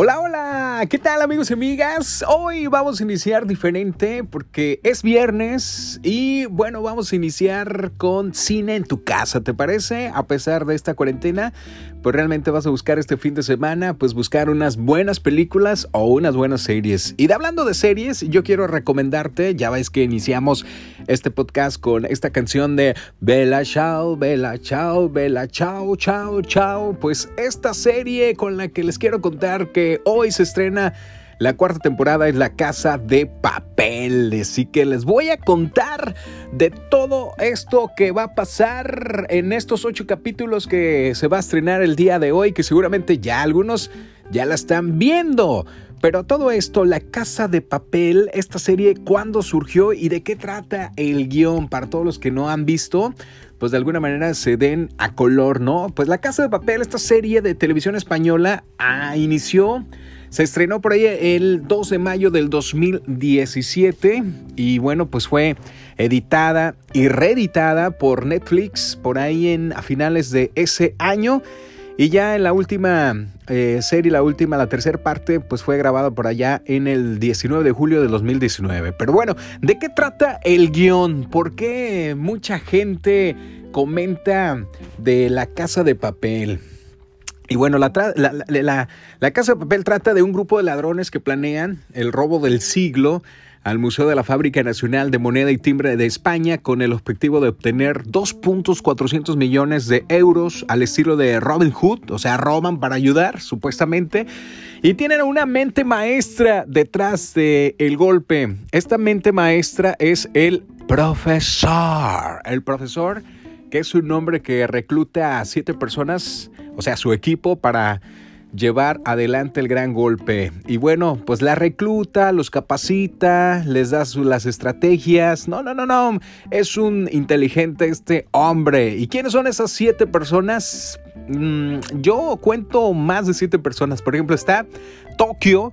Hola, hola, ¿qué tal amigos y amigas? Hoy vamos a iniciar diferente porque es viernes y bueno, vamos a iniciar con cine en tu casa, ¿te parece? A pesar de esta cuarentena, pues realmente vas a buscar este fin de semana, pues buscar unas buenas películas o unas buenas series. Y de hablando de series, yo quiero recomendarte, ya ves que iniciamos este podcast con esta canción de Bella Chao, Bella Chao, Bella Chao, Chao, Chao, pues esta serie con la que les quiero contar que hoy se estrena la cuarta temporada es La Casa de Papel. Así que les voy a contar de todo esto que va a pasar en estos ocho capítulos que se va a estrenar el día de hoy, que seguramente ya algunos ya la están viendo. Pero todo esto, La Casa de Papel, esta serie, ¿cuándo surgió y de qué trata el guion? Para todos los que no han visto, pues de alguna manera se den a color, ¿no? Pues La Casa de Papel, esta serie de televisión española, ah, inició, se estrenó por ahí el 2 de mayo del 2017 y bueno, pues fue editada y reeditada por Netflix por ahí en, a finales de ese año. Y ya en la última eh, serie, la última, la tercera parte, pues fue grabada por allá en el 19 de julio de 2019. Pero bueno, ¿de qué trata el guion? ¿Por qué mucha gente comenta de la casa de papel? Y bueno, la, la, la, Casa de Papel trata de un grupo de ladrones que planean el robo del siglo al Museo de la Fábrica Nacional de Moneda y Timbre de España con el objetivo de obtener 2.400 millones de euros al estilo de Robin Hood, o sea, roban para ayudar, supuestamente, y tienen una mente maestra detrás del el golpe. Esta mente maestra es el profesor, el profesor que es un hombre que recluta a siete personas, o sea, su equipo para llevar adelante el gran golpe. Y bueno, pues la recluta, los capacita, les da las estrategias. No, no, no, no. Es un inteligente este hombre. ¿Y quiénes son esas siete personas? Mm, yo cuento más de siete personas. Por ejemplo, está Tokio.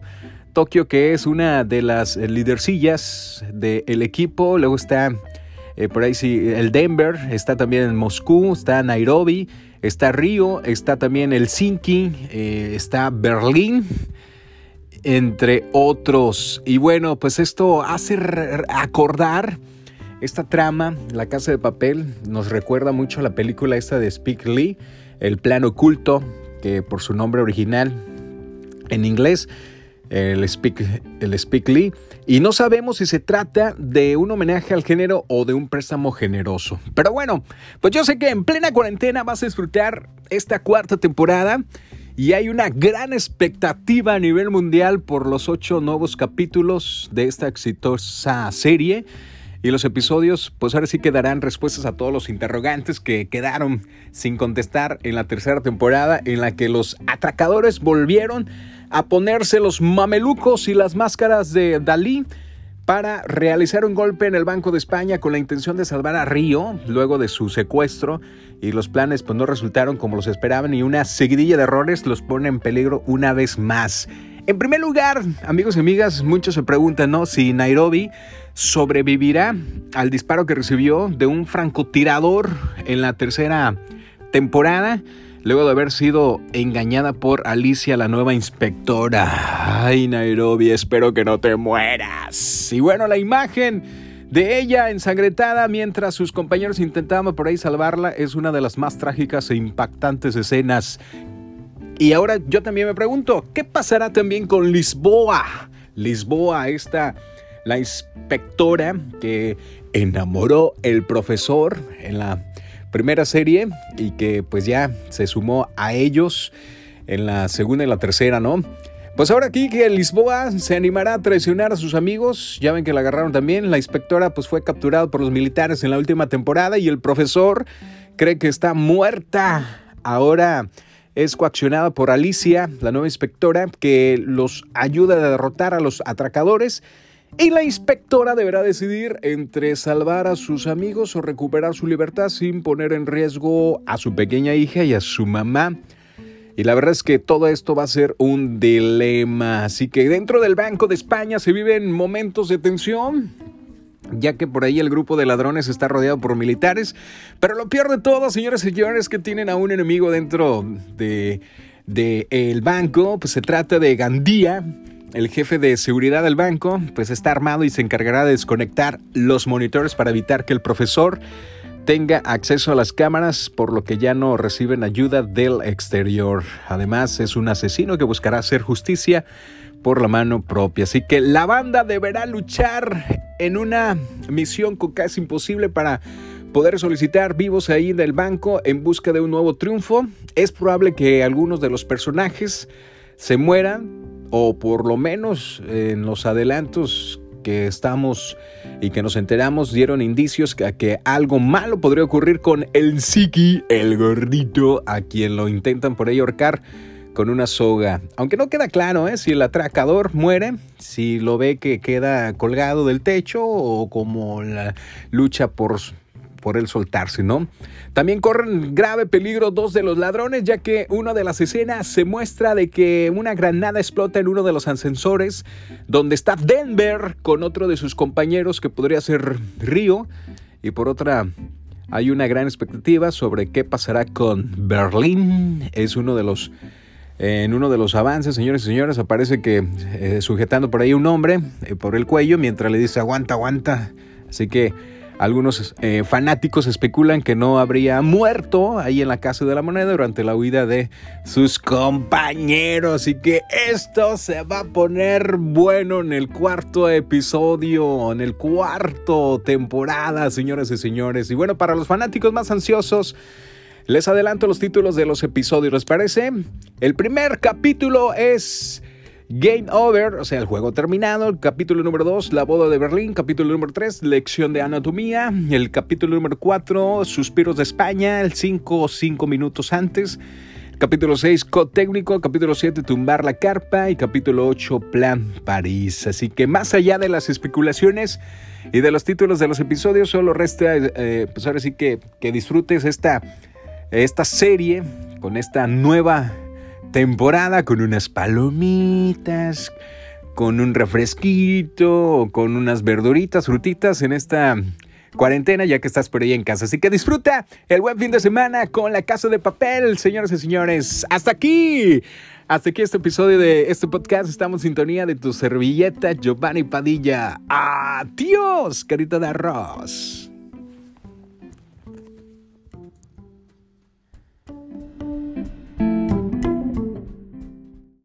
Tokio, que es una de las lidercillas del equipo. Luego está eh, por ahí sí, el Denver, está también en Moscú, está Nairobi, está Río, está también el Helsinki, eh, está Berlín, entre otros. Y bueno, pues esto hace acordar esta trama, La Casa de Papel, nos recuerda mucho a la película esta de Speak Lee, El Plan Oculto, que por su nombre original en inglés el Speak, el Speak Lee, y no sabemos si se trata de un homenaje al género o de un préstamo generoso. Pero bueno, pues yo sé que en plena cuarentena vas a disfrutar esta cuarta temporada y hay una gran expectativa a nivel mundial por los ocho nuevos capítulos de esta exitosa serie. Y los episodios, pues ahora sí que darán respuestas a todos los interrogantes que quedaron sin contestar en la tercera temporada, en la que los atracadores volvieron a ponerse los mamelucos y las máscaras de Dalí para realizar un golpe en el Banco de España con la intención de salvar a Río luego de su secuestro y los planes pues no resultaron como los esperaban y una seguidilla de errores los pone en peligro una vez más. En primer lugar, amigos y amigas, muchos se preguntan ¿no? si Nairobi sobrevivirá al disparo que recibió de un francotirador en la tercera temporada luego de haber sido engañada por Alicia, la nueva inspectora. Ay, Nairobi, espero que no te mueras. Y bueno, la imagen de ella ensangrentada mientras sus compañeros intentaban por ahí salvarla es una de las más trágicas e impactantes escenas. Y ahora yo también me pregunto, ¿qué pasará también con Lisboa? Lisboa, esta, la inspectora que enamoró el profesor en la primera serie y que pues ya se sumó a ellos en la segunda y la tercera, ¿no? Pues ahora aquí que Lisboa se animará a traicionar a sus amigos, ya ven que la agarraron también, la inspectora pues fue capturada por los militares en la última temporada y el profesor cree que está muerta. Ahora es coaccionada por Alicia, la nueva inspectora, que los ayuda a derrotar a los atracadores y la inspectora deberá decidir entre salvar a sus amigos o recuperar su libertad sin poner en riesgo a su pequeña hija y a su mamá. Y la verdad es que todo esto va a ser un dilema. Así que dentro del Banco de España se viven momentos de tensión, ya que por ahí el grupo de ladrones está rodeado por militares. Pero lo peor de todo, señores y señores, es que tienen a un enemigo dentro de del banco, pues se trata de Gandía, el jefe de seguridad del banco, pues está armado y se encargará de desconectar los monitores para evitar que el profesor tenga acceso a las cámaras, por lo que ya no reciben ayuda del exterior. Además, es un asesino que buscará hacer justicia por la mano propia. Así que la banda deberá luchar en una misión casi imposible para poder solicitar vivos ahí del banco en busca de un nuevo triunfo. Es probable que algunos de los personajes se mueran, o por lo menos en los adelantos que estamos y que nos enteramos dieron indicios a que algo malo podría ocurrir con el Siki, el gordito, a quien lo intentan por ahí ahorcar con una soga. Aunque no queda claro ¿eh? si el atracador muere, si lo ve que queda colgado del techo o como la lucha por por él soltarse, ¿no? También corren grave peligro dos de los ladrones, ya que una de las escenas se muestra de que una granada explota en uno de los ascensores, donde está Denver con otro de sus compañeros que podría ser Río, y por otra hay una gran expectativa sobre qué pasará con Berlín. Es uno de los en uno de los avances, señores y señores, aparece que eh, sujetando por ahí un hombre eh, por el cuello mientras le dice aguanta, aguanta. Así que algunos eh, fanáticos especulan que no habría muerto ahí en la Casa de la Moneda durante la huida de sus compañeros. Y que esto se va a poner bueno en el cuarto episodio, en el cuarto temporada, señores y señores. Y bueno, para los fanáticos más ansiosos, les adelanto los títulos de los episodios, ¿les parece? El primer capítulo es Game Over, o sea, el juego terminado. El capítulo número 2, La boda de Berlín. Capítulo número 3, Lección de anatomía. El capítulo número 4, Suspiros de España. El 5, 5 minutos antes. Capítulo 6, Code Técnico. Capítulo 7, Tumbar la Carpa. Y capítulo 8, Plan París. Así que más allá de las especulaciones y de los títulos de los episodios, solo resta, eh, pues ahora sí que, que disfrutes esta, esta serie con esta nueva temporada con unas palomitas, con un refresquito, con unas verduritas, frutitas en esta cuarentena ya que estás por ahí en casa. Así que disfruta el buen fin de semana con la casa de papel, señores y señores. Hasta aquí. Hasta aquí este episodio de este podcast. Estamos en sintonía de tu servilleta Giovanni Padilla. Adiós, carita de arroz.